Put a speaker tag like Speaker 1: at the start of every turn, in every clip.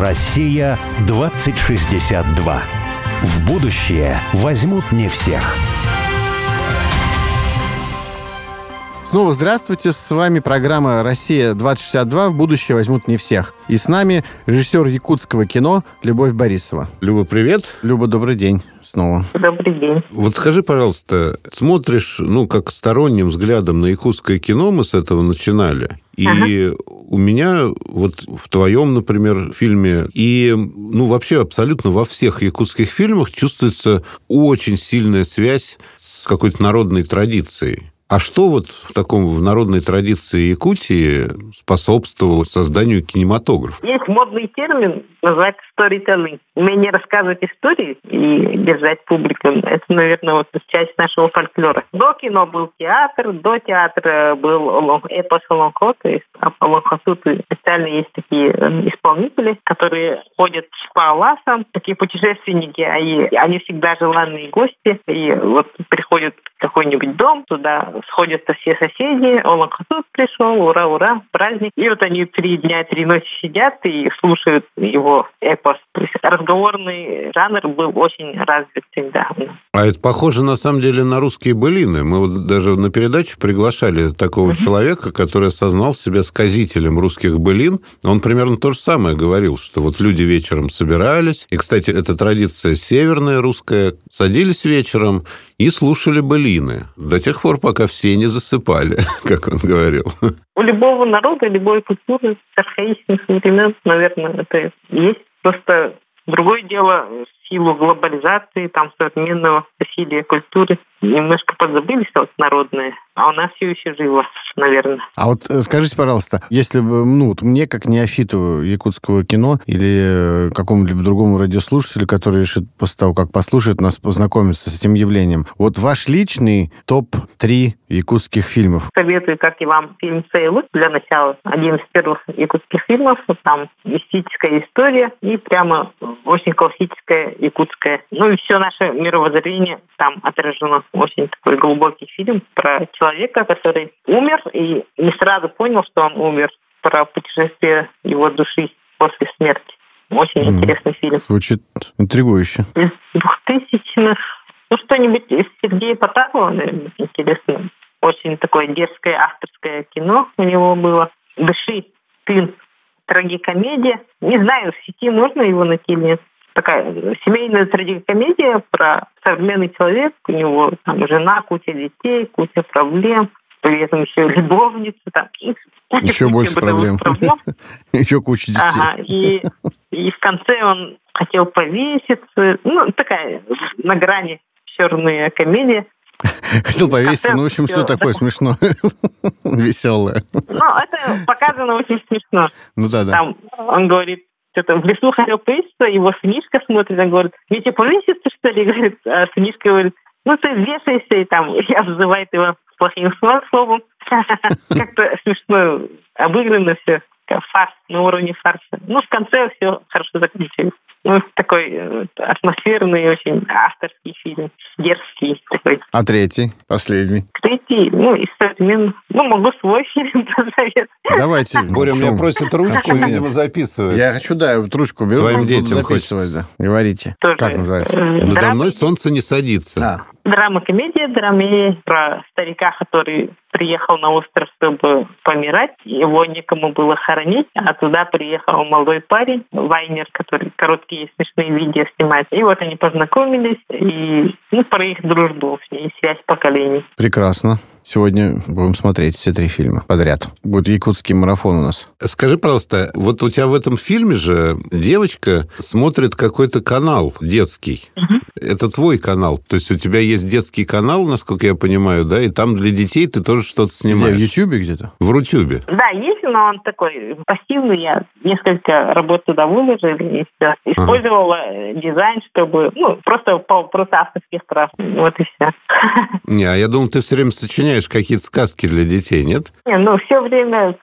Speaker 1: Россия 2062. В будущее возьмут не всех.
Speaker 2: Снова здравствуйте, с вами программа «Россия-2062. В будущее возьмут не всех». И с нами режиссер якутского кино Любовь Борисова.
Speaker 3: Люба, привет.
Speaker 2: Люба, добрый день снова.
Speaker 4: Добрый день.
Speaker 3: Вот скажи, пожалуйста, смотришь, ну, как сторонним взглядом на якутское кино, мы с этого начинали, и ага. у меня вот в твоем, например, фильме и, ну, вообще абсолютно во всех якутских фильмах чувствуется очень сильная связь с какой-то народной традицией. А что вот в таком в народной традиции Якутии способствовало созданию кинематографа?
Speaker 4: Есть модный термин, называется storytelling. Умение рассказывать истории и держать публику. Это, наверное, вот часть нашего фольклора. До кино был театр, до театра был эпос Лонгхо, то есть Лонгхоту специально есть такие э, исполнители, которые ходят по ласам, такие путешественники, и они всегда желанные гости, и вот приходят в какой-нибудь дом, туда сходятся все соседи, Оланхатут пришел, ура, ура, праздник. И вот они три дня, три ночи сидят и слушают его эпос. То есть разговорный жанр был очень развит всегда.
Speaker 3: А это похоже, на самом деле, на русские былины. Мы вот даже на передачу приглашали такого uh-huh. человека, который осознал себя сказителем русских былин. Он примерно то же самое говорил, что вот люди вечером собирались. И, кстати, эта традиция северная русская. Садились вечером и слушали былины. До тех пор, пока все не засыпали, как он говорил.
Speaker 4: У любого народа, любой культуры архаичных времен, наверное, это есть. Просто другое дело в силу глобализации, там, современного насилия культуры немножко подзабылись вот народные, а у нас все еще живо, наверное.
Speaker 2: А вот э, скажите, пожалуйста, если бы, ну, вот мне, как неофиту якутского кино или э, какому-либо другому радиослушателю, который решит после того, как послушает нас, познакомиться с этим явлением, вот ваш личный топ-3 якутских фильмов?
Speaker 4: Советую, как и вам, фильм «Сейлут» для начала. Один из первых якутских фильмов. Там мистическая история и прямо очень классическая якутская. Ну и все наше мировоззрение там отражено очень такой глубокий фильм про человека, который умер и не сразу понял, что он умер, про путешествие его души после смерти. Очень mm-hmm. интересный фильм.
Speaker 2: Звучит интригующе.
Speaker 4: Из двухтысячных. Ну, что-нибудь из Сергея Потапова, наверное, интересно. Очень такое дерзкое авторское кино у него было. «Дыши, ты трагикомедия. Не знаю, в сети можно его найти или нет такая семейная трагикомедия про современный человек, у него там жена, куча детей, куча проблем, при этом еще любовница, там,
Speaker 2: еще куча больше проблем. проблем. еще куча детей.
Speaker 4: Ага, и, и в конце он хотел повеситься, ну, такая на грани черная комедия.
Speaker 2: Хотел повеситься, ну, в общем, что такое смешно, веселое.
Speaker 4: Ну, это показано очень смешно.
Speaker 2: Ну да, да.
Speaker 4: Там он говорит, что-то в лесу хотел повеситься, его сынишка смотрит, он говорит, тебе повеситься, что ли? Говорит, а сынишка говорит, ну ты вешайся, и там, и обзывает его плохим словом. Как-то смешно обыграно все, фарс, на уровне фарса. Ну, в конце все хорошо закончилось. Ну, такой э, атмосферный, очень авторский фильм, дерзкий такой.
Speaker 2: А третий, последний?
Speaker 4: Третий, ну, из современных, ну, могу свой фильм посоветовать.
Speaker 2: Давайте.
Speaker 3: Боря меня просит ручку, видимо, записывать.
Speaker 2: Я хочу, да, вот ручку беру.
Speaker 3: Своим детям записывать,
Speaker 2: да. Говорите. Тоже, как называется? Э,
Speaker 3: Надо мной солнце не садится.
Speaker 4: Драма-комедия, драме про старика, который приехал на остров, чтобы помирать. Его некому было хоронить, а туда приехал молодой парень, Вайнер, который короткие смешные видео снимает. И вот они познакомились, и ну, про их дружбу, и связь поколений.
Speaker 2: Прекрасно. Сегодня будем смотреть все три фильма подряд. Будет якутский марафон у нас.
Speaker 3: Скажи, пожалуйста, вот у тебя в этом фильме же девочка смотрит какой-то канал детский. Угу. Это твой канал. То есть у тебя есть детский канал, насколько я понимаю, да, и там для детей ты тоже что-то снимаешь.
Speaker 2: Где, в Ютьюбе где-то?
Speaker 3: В Рутюбе.
Speaker 4: Да, есть, но он такой пассивный. Я несколько работ туда выложил и все. Использовала ага. дизайн, чтобы, ну, просто по просто авторских прав. Вот и все.
Speaker 3: Не, а я думал, ты все время сочиняешь сочиняешь какие-то сказки для детей, нет?
Speaker 4: Не, ну, все время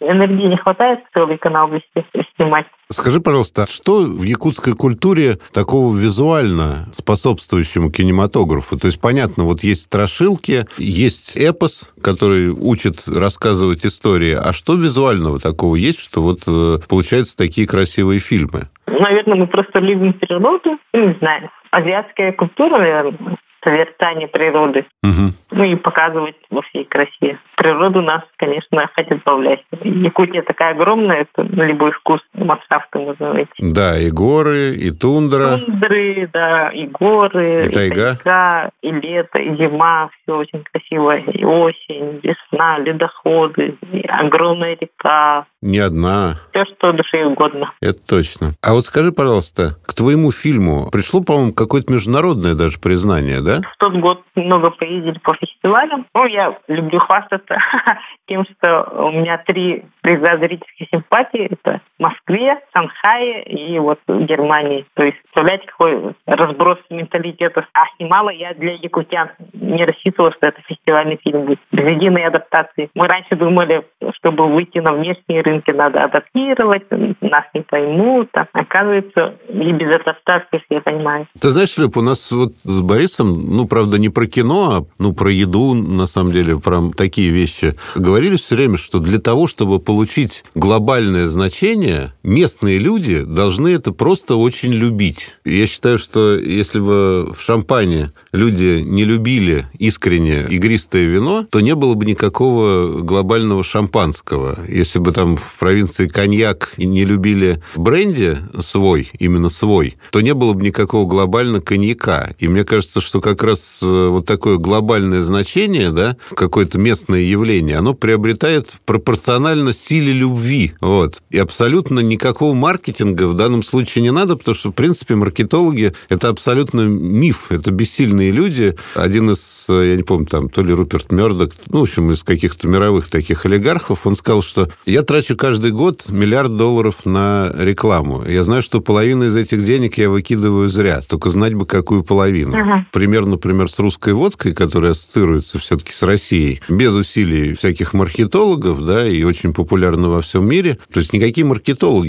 Speaker 4: энергии не хватает целый канал вести, снимать.
Speaker 3: Скажи, пожалуйста, что в якутской культуре такого визуально способствующему кинематографу? То есть, понятно, вот есть страшилки, есть эпос, который учит рассказывать истории. А что визуального такого есть, что вот э, получаются такие красивые фильмы?
Speaker 4: Наверное, мы просто любим природу. Не знаю. Азиатская культура, наверное, созерцание природы. Угу. Ну и показывать во всей красе. Природу нас, конечно, хотят добавлять. Якутия такая огромная, это на любой вкус ландшафта можно найти.
Speaker 3: Да, и горы, и тундра.
Speaker 4: Тундры, да, и горы,
Speaker 3: и тайга,
Speaker 4: и, тайга, и лето, и зима, все очень красиво. И осень, весна, ледоходы, и огромная река.
Speaker 3: Не одна.
Speaker 4: Все, что душе угодно.
Speaker 3: Это точно. А вот скажи, пожалуйста, к твоему фильму пришло, по-моему, какое-то международное даже признание, да?
Speaker 4: В тот год много поездили по фестивалям. Ну, я люблю хвастаться тем, что у меня три приза зрительской симпатии. Это Москве, Шанхае и вот в Германии. То есть, представляете, какой разброс менталитета. А снимала я для якутян. Не рассчитывала, что это фестивальный фильм будет. Без единой адаптации. Мы раньше думали, чтобы выйти на внешние рынки, надо адаптировать, нас не поймут. А оказывается, и без адаптации все понимают.
Speaker 3: Ты знаешь, Леп, у нас вот с Борисом ну, правда, не про кино, а ну, про еду, на самом деле, про такие вещи. Говорили все время, что для того, чтобы получить глобальное значение, местные люди должны это просто очень любить. Я считаю, что если бы в Шампане люди не любили искренне игристое вино, то не было бы никакого глобального шампанского. Если бы там в провинции коньяк не любили бренди свой, именно свой, то не было бы никакого глобального коньяка. И мне кажется, что как раз э, вот такое глобальное значение, да, какое-то местное явление, оно приобретает пропорционально силе любви. Вот. И абсолютно никакого маркетинга в данном случае не надо, потому что, в принципе, маркетологи – это абсолютно миф, это бессильные люди. Один из, я не помню, там, то ли Руперт Мёрдок, ну, в общем, из каких-то мировых таких олигархов, он сказал, что я трачу каждый год миллиард долларов на рекламу. Я знаю, что половину из этих денег я выкидываю зря, только знать бы, какую половину. Ага. Примерно например, с русской водкой, которая ассоциируется все-таки с Россией, без усилий всяких маркетологов, да, и очень популярна во всем мире. То есть никакие маркетологи,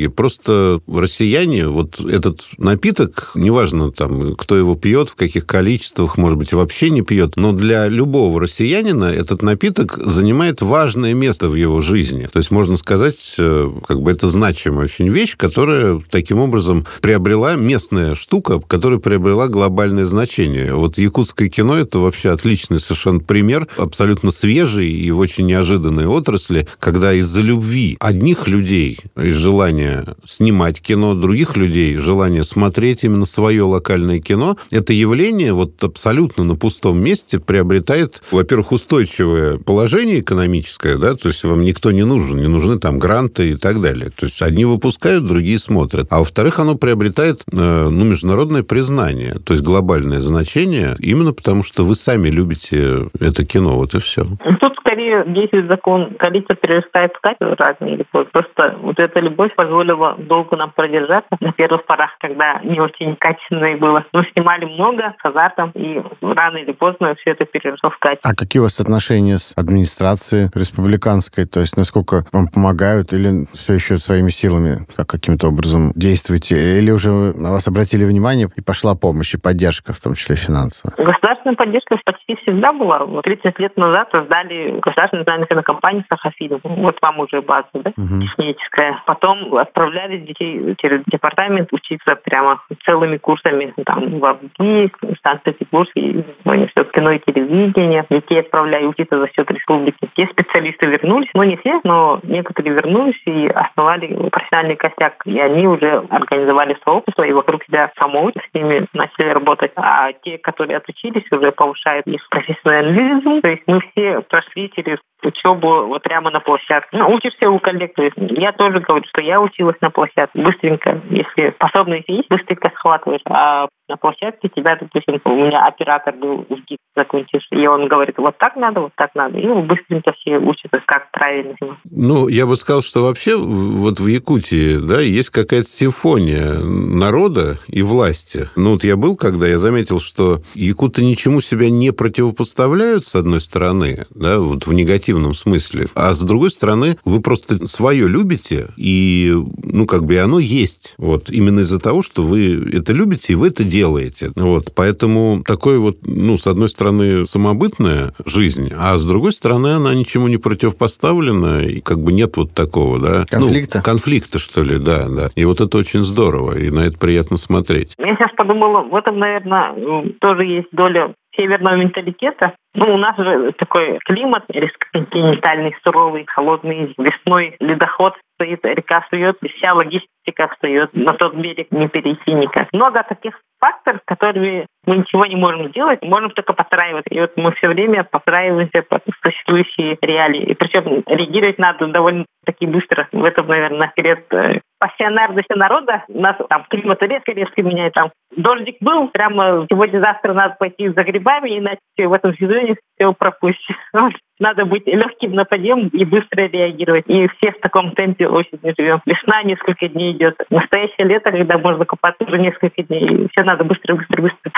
Speaker 3: просто россияне, вот этот напиток, неважно там, кто его пьет, в каких количествах, может быть, вообще не пьет, но для любого россиянина этот напиток занимает важное место в его жизни. То есть можно сказать, э, как бы это значимая очень вещь, которая таким образом приобрела местная штука, которая приобрела глобальное значение. Вот якутское кино – это вообще отличный совершенно пример, абсолютно свежий и в очень неожиданной отрасли, когда из-за любви одних людей, из желания снимать кино, других людей, желание смотреть именно свое локальное кино, это явление вот абсолютно на пустом месте приобретает, во-первых, устойчивое положение экономическое, да, то есть вам никто не нужен, не нужны там гранты и так далее. То есть одни выпускают, другие смотрят. А во-вторых, оно приобретает э, ну, международное признание, то есть глобальное значение, именно потому, что вы сами любите это кино, вот и все.
Speaker 4: Тут скорее действует закон, количество перерастает в качество разные любовь. Просто вот эта любовь позволила долго нам продержаться на первых порах, когда не очень качественное было. Мы снимали много с азартом, и рано или поздно все это переросло в качество.
Speaker 2: А какие у вас отношения с администрацией республиканской? То есть насколько вам помогают или все еще своими силами как каким-то образом действуете? Или уже на вас обратили внимание и пошла помощь и поддержка, в том числе финансовая?
Speaker 4: Государственная поддержка почти всегда была. 30 лет назад создали государственную национальную кинокомпанию «Сахафильм». Вот вам уже база, да, угу. техническая. Потом отправляли детей через департамент учиться прямо целыми курсами там в Абги, в Санкт-Петербурге, университет кино и телевидения. Детей отправляли учиться за счет республики. Те специалисты вернулись, ну не все, но некоторые вернулись и основали профессиональный костяк. И они уже организовали сообщество, и вокруг себя самого с ними начали работать. А те, которые отучились, уже повышают их профессионализм. То есть мы все прошли через учебу вот прямо на площадке. Ну, учишься у коллег. Я тоже говорю, что я училась на площадке быстренько. Если способность есть, быстренько схватываешь. А на площадке тебя, допустим, у меня оператор был в ГИК закончишь, и он говорит, вот так надо, вот так надо. И быстренько все учатся, как правильно.
Speaker 3: Ну, я бы сказал, что вообще вот в Якутии, да, есть какая-то симфония народа и власти. Ну, вот я был, когда я заметил, что якуты ничему себя не противопоставляют, с одной стороны, да, вот в негативном смысле, а с другой стороны, вы просто свое любите, и, ну, как бы оно есть. Вот именно из-за того, что вы это любите, и вы это делаете. Вот, поэтому такой вот, ну, с одной стороны, самобытная жизнь, а с другой стороны, она ничему не противопоставлена, и как бы нет вот такого, да.
Speaker 2: Ну, конфликта.
Speaker 3: Ну, конфликта, что ли, да, да. И вот это очень здорово, и на это приятно смотреть.
Speaker 4: Я сейчас подумала, в этом, наверное, тоже есть доля северного менталитета. Ну, у нас же такой климат континентальный, суровый, холодный, весной ледоход стоит, река встает, вся логистика встает, на тот берег не перейти никак. Много таких факторов, которые мы ничего не можем сделать, можем только подстраиваться. И вот мы все время подстраиваемся под существующие реалии. И причем реагировать надо довольно-таки быстро. В этом, наверное, секрет э, пассионарности народа. У нас там климат резко-резко меняет. Там дождик был, прямо сегодня-завтра надо пойти за грибами, иначе в этом сезоне все пропустишь. Надо быть легким на подъем и быстро реагировать. И все в таком темпе очень живем. Весна несколько дней идет. Настоящее лето, когда можно купаться уже несколько дней. Все надо быстро, быстро, быстро.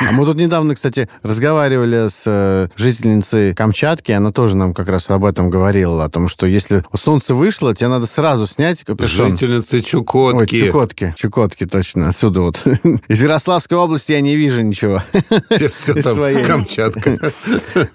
Speaker 2: А мы тут недавно, кстати, разговаривали с э, жительницей Камчатки. Она тоже нам как раз об этом говорила. О том, что если солнце вышло, тебе надо сразу снять капюшон.
Speaker 3: Жительница Чукотки.
Speaker 2: Ой, Чукотки. Чукотки, точно. Отсюда вот. Из Ярославской области я не вижу ничего.
Speaker 3: Все, все там своей. Камчатка.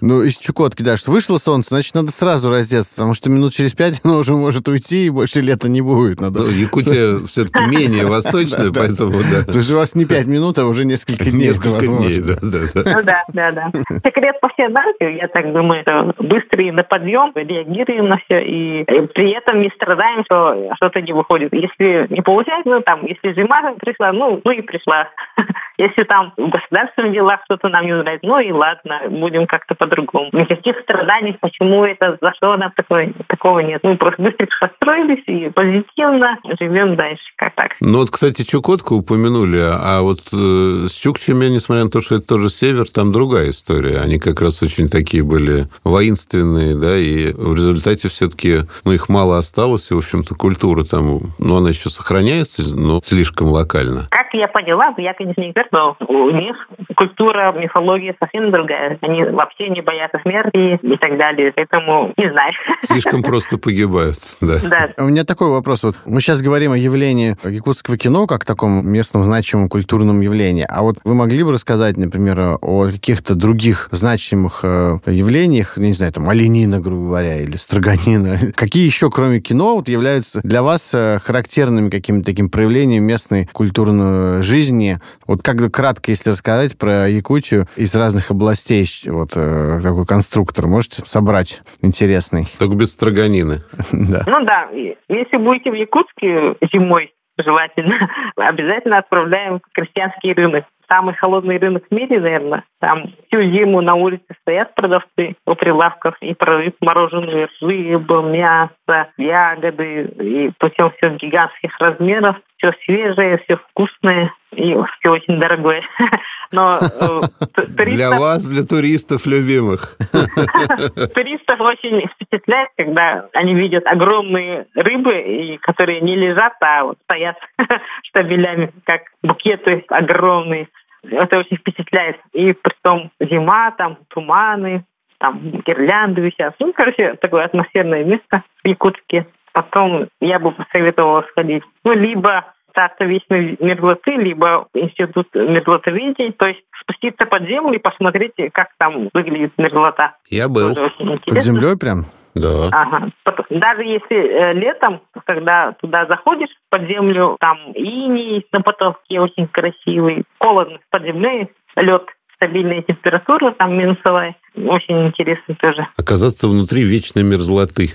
Speaker 2: Ну, из Чукотки, да, что вышло солнце, значит, надо сразу раздеться, потому что минут через пять оно уже может уйти, и больше лета не будет. Надо...
Speaker 3: Ну, Якутия все-таки менее восточная, поэтому, да.
Speaker 2: То есть у вас не пять минут, а уже несколько дней.
Speaker 3: Несколько дней, да, да.
Speaker 4: Ну да, да, да. Секрет по всей я так думаю, что быстрый на подъем, реагируем на все, и при этом не страдаем, что что-то не выходит. Если не получается, ну, там, если зима пришла, ну, ну и пришла. Если там в государственных делах что-то нам не нравится, ну и ладно, будем как-то по-другому. Никаких страданий, почему это, за что нам такое, такого нет. Мы просто быстро построились и позитивно живем дальше, как так.
Speaker 3: Ну вот, кстати, Чукотку упомянули, а вот э, с Чукчами, несмотря на то, что это тоже север, там другая история. Они как раз очень такие были воинственные, да, и в результате все-таки, ну, их мало осталось, и, в общем-то, культура там, ну, она еще сохраняется, но слишком локально.
Speaker 4: Как я поняла, я, конечно, не эксперт, но у них культура, мифология совсем другая. Они вообще не боятся смерти и так далее. Поэтому не знаю.
Speaker 3: Слишком просто погибают, да.
Speaker 4: да.
Speaker 2: У меня такой вопрос. Вот мы сейчас говорим о явлении якутского кино как таком местном значимом культурном явлении. А вот вы могли бы рассказать, например, о каких-то других значимых э, явлениях, не знаю, там, оленина, грубо говоря, или строганина? Какие еще, кроме кино, вот являются для вас э, характерными каким-то таким проявлением местной культурной жизни? Вот как кратко, если рассказать про Якутию из разных областей, вот э, такой конструктор, можете собрать интересный?
Speaker 3: Только без строганины.
Speaker 2: да.
Speaker 4: Ну да, если будете в Якутске зимой, желательно, обязательно отправляем в крестьянский рынок. Самый холодный рынок в мире, наверное. Там всю зиму на улице стоят продавцы у прилавков и продают мороженое, рыбу, мясо, ягоды. И причем все гигантских размерах, все свежее, все вкусное и все очень дорогое.
Speaker 3: Но э, туристов... Для вас, для туристов любимых.
Speaker 4: Туристов очень впечатляет, когда они видят огромные рыбы, которые не лежат, а вот стоят штабелями, как букеты огромные. Это очень впечатляет. И при том зима, там туманы, там гирлянды висят. Ну, короче, такое атмосферное место в Якутске. Потом я бы посоветовала сходить. Ну, либо Царство Вечной Мерзлоты, либо Институт мерзлотоведения, то есть спуститься под землю и посмотреть, как там выглядит мерзлота.
Speaker 3: Я был.
Speaker 2: Под землей прям?
Speaker 3: Да.
Speaker 4: Ага. Даже если э, летом, когда туда заходишь под землю, там иней на потолке очень красивый, холодно под землей, лед стабильная температура, там минусовая. Очень интересно тоже.
Speaker 3: Оказаться внутри вечной мерзлоты.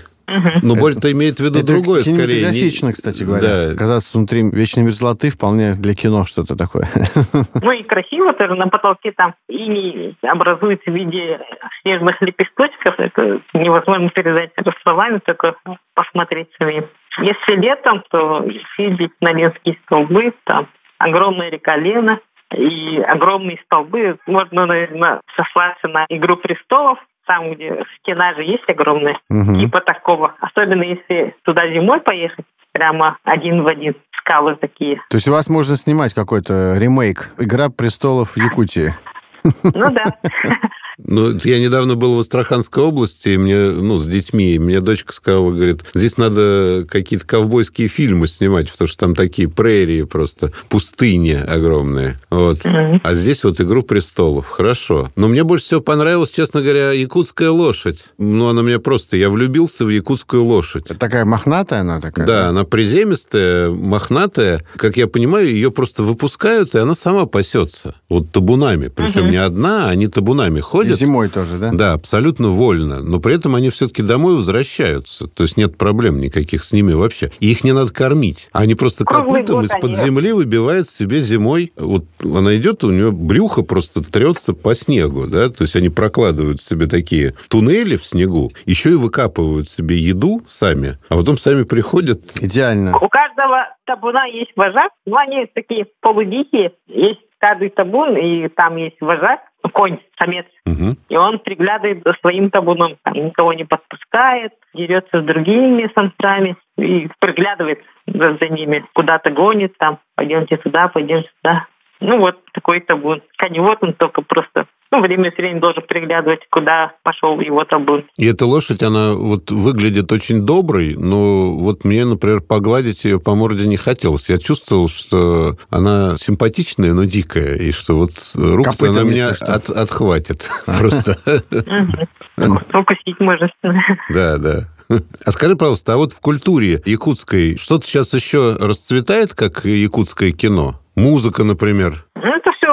Speaker 3: Но более-то имеет в виду
Speaker 2: Это
Speaker 3: другое, скорее. не-
Speaker 2: кинематографично, кстати говоря.
Speaker 3: Да.
Speaker 2: Оказаться внутри вечной мерзлоты вполне для кино что-то такое.
Speaker 4: Ну и красиво тоже на потолке там иней образуется в виде снежных лепесточков. Это невозможно передать это словами, только посмотреть самим. Если летом, то видеть Налинские столбы, там огромная река Лена и огромные столбы. Можно, наверное, сослаться на «Игру престолов», там, где стена же есть огромная,
Speaker 2: Мгм.
Speaker 4: типа такого. Особенно если туда зимой поехать, прямо один в один. Скалы такие.
Speaker 2: То есть у вас можно снимать какой-то ремейк «Игра престолов» Якутии.
Speaker 4: Ну да.
Speaker 3: Ну, я недавно был в Астраханской области, и мне, ну, с детьми, и мне дочка сказала, говорит, здесь надо какие-то ковбойские фильмы снимать, потому что там такие прерии просто, пустыни огромные. Вот.
Speaker 4: Мгм.
Speaker 3: А здесь вот «Игру престолов». Хорошо. Но мне больше всего понравилась, честно говоря, якутская лошадь. Ну, она мне просто... Я влюбился в якутскую лошадь.
Speaker 2: Это такая мохнатая она такая?
Speaker 3: Да, она приземистая, мохнатая. Как я понимаю, ее просто выпускают, и она сама пасется. Вот табунами. Причем не одна, они табунами
Speaker 2: И
Speaker 3: ходят.
Speaker 2: зимой тоже, да?
Speaker 3: Да, абсолютно вольно. Но при этом они все-таки домой возвращаются. То есть нет проблем никаких с ними вообще. И их не надо кормить. Они просто
Speaker 4: Круглый
Speaker 3: копытом из-под земли выбивают себе зимой. Вот она идет, у нее брюхо просто трется по снегу. Да? То есть они прокладывают себе такие туннели в снегу, еще и выкапывают себе еду сами, а потом сами приходят.
Speaker 2: Идеально.
Speaker 4: У каждого табуна есть вожак, но они такие полудикие. Есть каждый табун, и там есть вожак, конь, самец.
Speaker 3: Мгм.
Speaker 4: И он приглядывает за своим табуном, там, никого не подпускает, дерется с другими самцами и приглядывает за, за ними, куда-то гонит, там, пойдемте туда, пойдемте туда. Ну вот такой табун. Коневод он только просто ну, время от времени должен приглядывать, куда пошел его табун.
Speaker 3: И эта лошадь, она вот выглядит очень доброй, но вот мне, например, погладить ее по морде не хотелось. Я чувствовал, что она симпатичная, но дикая, и что вот руку она меня от- отхватит просто.
Speaker 4: Укусить может.
Speaker 3: Да, да. А скажи, пожалуйста, а вот в культуре якутской что-то сейчас еще расцветает, как якутское кино? Музыка, например?
Speaker 4: Ну, это все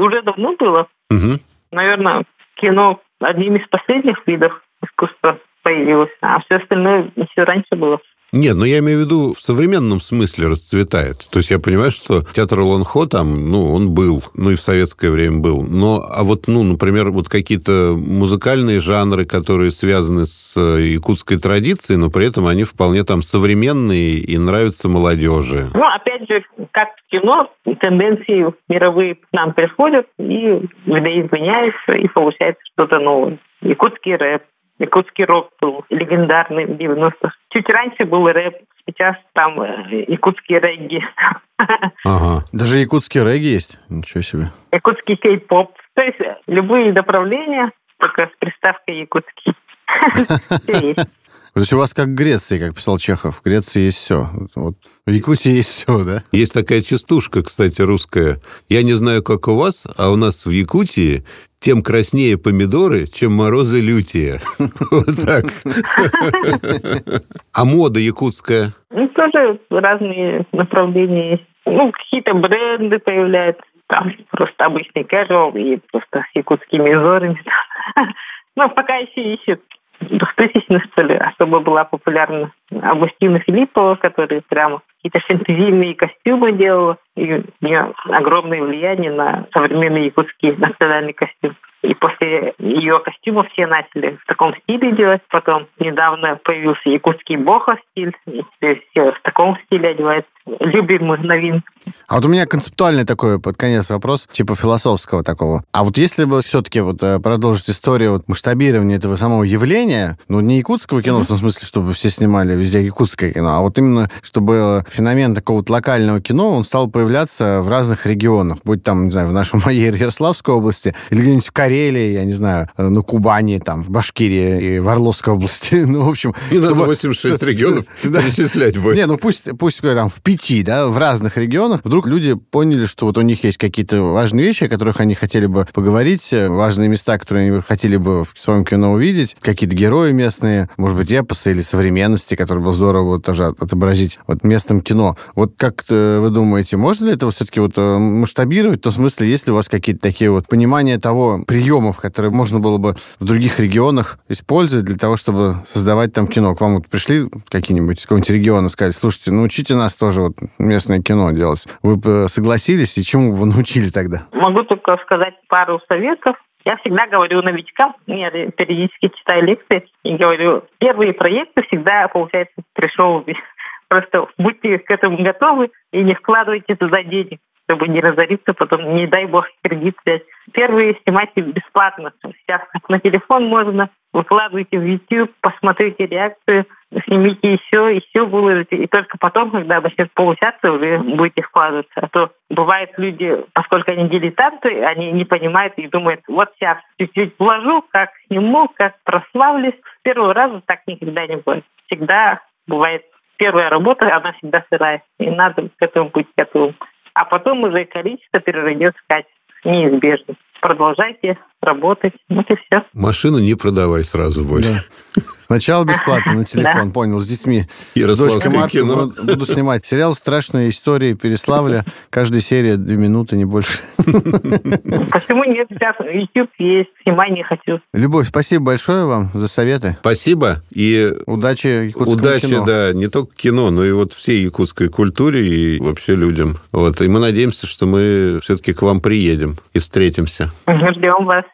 Speaker 4: уже давно было.
Speaker 3: Мгм.
Speaker 4: Наверное, кино одним из последних видов искусства появилось, а все остальное еще раньше было.
Speaker 3: Нет, но я имею в виду в современном смысле расцветает. То есть я понимаю, что театр Лонхо там, ну, он был, ну и в советское время был. Но, а вот, ну, например, вот какие-то музыкальные жанры, которые связаны с э, якутской традицией, но при этом они вполне там современные и нравятся молодежи.
Speaker 4: Ну, опять же, как в кино, тенденции мировые к нам приходят и видоизменяются, и получается что-то новое. Якутский рэп, якутский рок был легендарный в 90-х. Чуть раньше был рэп, сейчас там э, якутский регги,
Speaker 3: Ага.
Speaker 2: Даже якутский регги есть. Ничего себе.
Speaker 4: якутский кей-поп. То есть э, любые направления, только с приставкой якутский. Все есть.
Speaker 2: То есть у вас как в Греции, как писал Чехов. В Греции есть все. Вот в Якутии есть все, да?
Speaker 3: Есть такая частушка, кстати, русская. Я не знаю, как у вас, а у нас в Якутии тем краснее помидоры, чем морозы лютие. Вот так. А мода якутская?
Speaker 4: Ну, тоже разные направления есть. Ну, какие-то бренды появляются. Там просто обычный casual и просто с якутскими узорами. Ну, пока еще ищут. Двухтысячных, что ли, особо была популярна Августина Филиппова, которая прямо какие-то фэнтезийные костюмы делала. И у нее огромное влияние на современный якутский национальный костюм. И после ее костюмов все начали в таком стиле делать. Потом недавно появился якутский бохо стиль. И теперь все в таком стиле одеваются. Любимый новин.
Speaker 2: А вот у меня концептуальный такой под конец вопрос, типа философского такого. А вот если бы все-таки вот э, продолжить историю вот масштабирования этого самого явления, ну, не якутского кино, в том смысле, чтобы все снимали везде якутское кино, а вот именно, чтобы феномен такого-то локального кино, он стал появляться в разных регионах, будь там, не знаю, в нашей моей Ярославской области, или где-нибудь в Карелии, я не знаю, э, на Кубани, там, в Башкирии и в Орловской области. Ну, в общем...
Speaker 3: Не надо
Speaker 2: чтобы-
Speaker 3: 86 регионов
Speaker 2: Да.
Speaker 3: перечислять будет.
Speaker 2: Не, ну пусть, пусть э, там в пяти, да, в разных регионах, вдруг люди поняли, что вот у них есть какие-то важные вещи, о которых они хотели бы поговорить, э, важные места, которые они хотели бы в своем кино увидеть, какие-то герои местные, может быть, эпосы или современности, которые было здорово вот тоже от- отобразить вот местным кино. Вот как вы думаете, можно ли это вот все-таки вот масштабировать? В том смысле, есть ли у вас какие-то такие вот понимания того приемов, которые можно было бы в других регионах использовать для того, чтобы создавать там кино? К вам вот пришли какие-нибудь из какого-нибудь региона, сказали, слушайте, научите нас тоже вот местное кино делать. Вы бы согласились, и чему вы научили тогда?
Speaker 4: Могу только сказать пару советов. Я всегда говорю новичкам, я периодически читаю лекции и говорю, первые проекты всегда, получается, трешовыми. Просто будьте к этому готовы и не вкладывайте туда денег чтобы не разориться, потом, не дай бог, кредит взять. Первые снимайте бесплатно. Сейчас на телефон можно, выкладывайте в YouTube, посмотрите реакцию, снимите еще, еще выложите. И только потом, когда начнет получаться, вы будете вкладываться. А то бывает люди, поскольку они дилетанты, они не понимают и думают, вот сейчас чуть-чуть вложу, как сниму, как прославлюсь. С первого раза так никогда не будет. Всегда бывает первая работа, она всегда сырая. И надо к этому быть готовым а потом уже количество перерастет в качество. Неизбежно. Продолжайте работать. Вот и все.
Speaker 3: Машину не продавай сразу больше.
Speaker 2: Да. Сначала бесплатно на телефон, понял, с детьми. С дочкой Марфой буду снимать. Сериал «Страшные истории Переславля». Каждая серия две минуты, не больше.
Speaker 4: Почему нет? Сейчас YouTube есть, снимай не хочу.
Speaker 2: Любовь, спасибо большое вам за советы.
Speaker 3: Спасибо. И
Speaker 2: удачи якутскому
Speaker 3: Удачи,
Speaker 2: кино.
Speaker 3: да, не только кино, но и вот всей якутской культуре и вообще людям. Вот. И мы надеемся, что мы все-таки к вам приедем и встретимся.
Speaker 4: Ждем вас.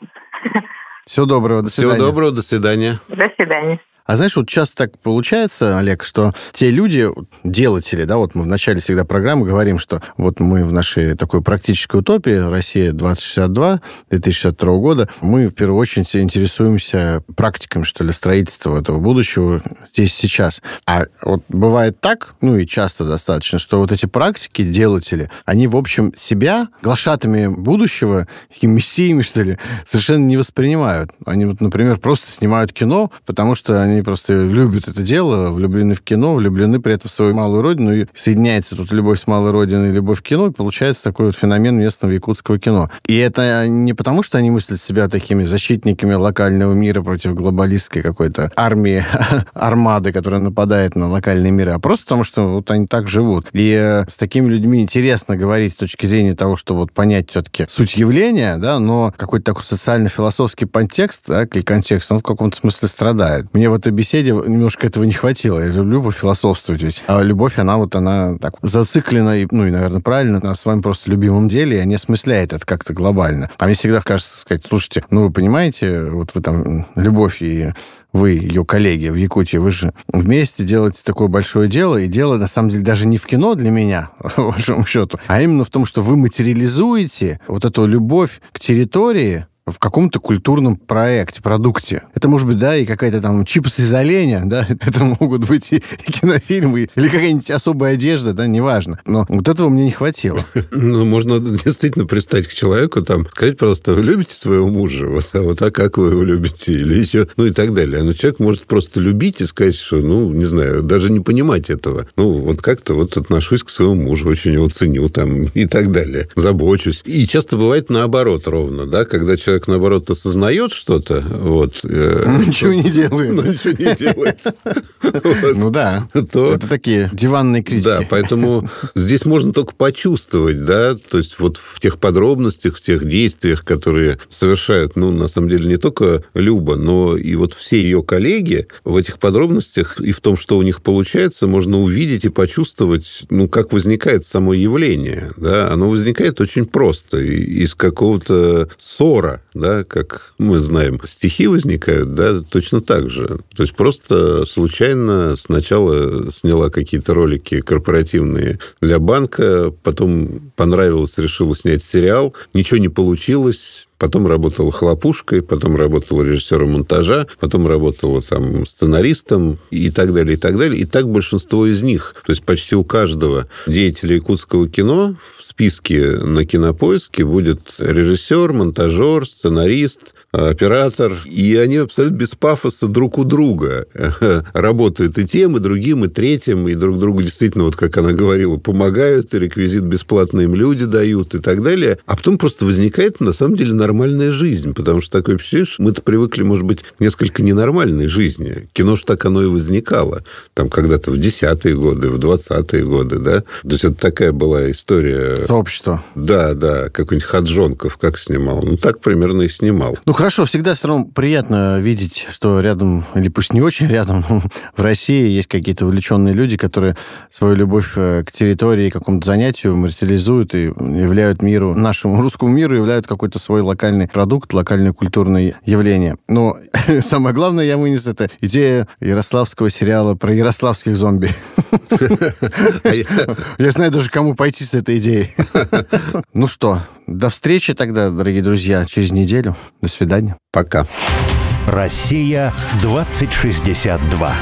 Speaker 2: Всего доброго, до свидания.
Speaker 3: Всего доброго, до свидания.
Speaker 4: До свидания.
Speaker 2: А знаешь, вот часто так получается, Олег, что те люди, делатели, да, вот мы в начале всегда программы говорим, что вот мы в нашей такой практической утопии Россия 2062 2062 года, мы в первую очередь интересуемся практиками, что ли, строительства этого будущего здесь сейчас. А вот бывает так, ну и часто достаточно, что вот эти практики, делатели, они, в общем, себя глашатами будущего, такими мессиями, что ли, совершенно не воспринимают. Они вот, например, просто снимают кино, потому что они они просто любят это дело, влюблены в кино, влюблены при этом в свою малую родину, и соединяется тут любовь с малой родиной и любовь к кино, и получается такой вот феномен местного якутского кино. И это не потому, что они мыслят себя такими защитниками локального мира против глобалистской какой-то армии, армады, которая нападает на локальные миры, а просто потому, что вот они так живут. И э, с такими людьми интересно говорить с точки зрения того, чтобы вот понять все-таки суть явления, да, но какой-то такой социально-философский подтекст, да, или контекст, он в каком-то смысле страдает. Мне вот этой беседе немножко этого не хватило. Я люблю пофилософствовать ведь. А любовь, она вот, она так зациклена, и, ну и, наверное, правильно, на своем просто любимом деле, и не осмысляет это как-то глобально. А мне всегда кажется сказать, слушайте, ну вы понимаете, вот вы там, любовь и вы, ее коллеги в Якутии, вы же вместе делаете такое большое дело, и дело, на самом деле, даже не в кино для меня, по большому счету, а именно в том, что вы материализуете вот эту любовь к территории, в каком-то культурном проекте, продукте. Это может быть, да, и какая-то там чипсы из оленя, да, это могут быть и, и кинофильмы, или какая-нибудь особая одежда, да, неважно. Но вот этого мне не хватило.
Speaker 3: Ну, можно действительно пристать к человеку, там, сказать просто, вы любите своего мужа? Вот, а вот а как вы его любите? Или еще, ну и так далее. Но человек может просто любить и сказать, что, ну, не знаю, даже не понимать этого. Ну, вот как-то вот отношусь к своему мужу, очень его ценю там и так далее, забочусь. И часто бывает наоборот ровно, да, когда человек человек, наоборот, осознает что-то, вот...
Speaker 2: Э, ничего не делает.
Speaker 3: Ну, ничего не делает.
Speaker 2: Ну да, это такие диванные критики.
Speaker 3: Да, поэтому здесь можно только почувствовать, да, то есть вот в тех подробностях, в тех действиях, которые совершают, ну, на самом деле, не только Люба, но и вот все ее коллеги в этих подробностях и в том, что у них получается, можно увидеть и почувствовать, ну, как возникает само явление, да, оно возникает очень просто, из какого-то ссора, да, как мы знаем, стихи возникают, да, точно так же. То есть просто случайно сначала сняла какие-то ролики корпоративные для банка, потом понравилось, решила снять сериал, ничего не получилось, потом работала хлопушкой, потом работала режиссером монтажа, потом работала там сценаристом и так далее, и так далее. И так большинство из них. То есть почти у каждого деятеля якутского кино списке на кинопоиске будет режиссер, монтажер, сценарист, оператор. И они абсолютно без пафоса друг у друга работают и тем, и другим, и третьим, и друг другу действительно, вот как она говорила, помогают, и реквизит бесплатно им люди дают и так далее. А потом просто возникает, на самом деле, нормальная жизнь, потому что такое впечатление, мы-то привыкли, может быть, несколько ненормальной жизни. Кино ж так оно и возникало. Там когда-то в десятые годы, в двадцатые годы, да. То есть это такая была история...
Speaker 2: Сообщество.
Speaker 3: Да, да. Какой-нибудь Хаджонков как снимал. Ну, так примерно и снимал.
Speaker 2: Ну, хорошо, всегда все равно приятно видеть, что рядом, или пусть не очень рядом, в России есть какие-то увлеченные люди, которые свою любовь э, к территории, к какому-то занятию материализуют и являют миру, нашему русскому миру, являют какой-то свой локальный продукт, локальное культурное явление. Но самое главное, я вынес, это идея ярославского сериала про ярославских зомби. Я знаю даже, кому пойти с этой идеей. Ну что, до встречи тогда, дорогие друзья, через неделю. До свидания.
Speaker 3: Пока.
Speaker 1: Россия 2062.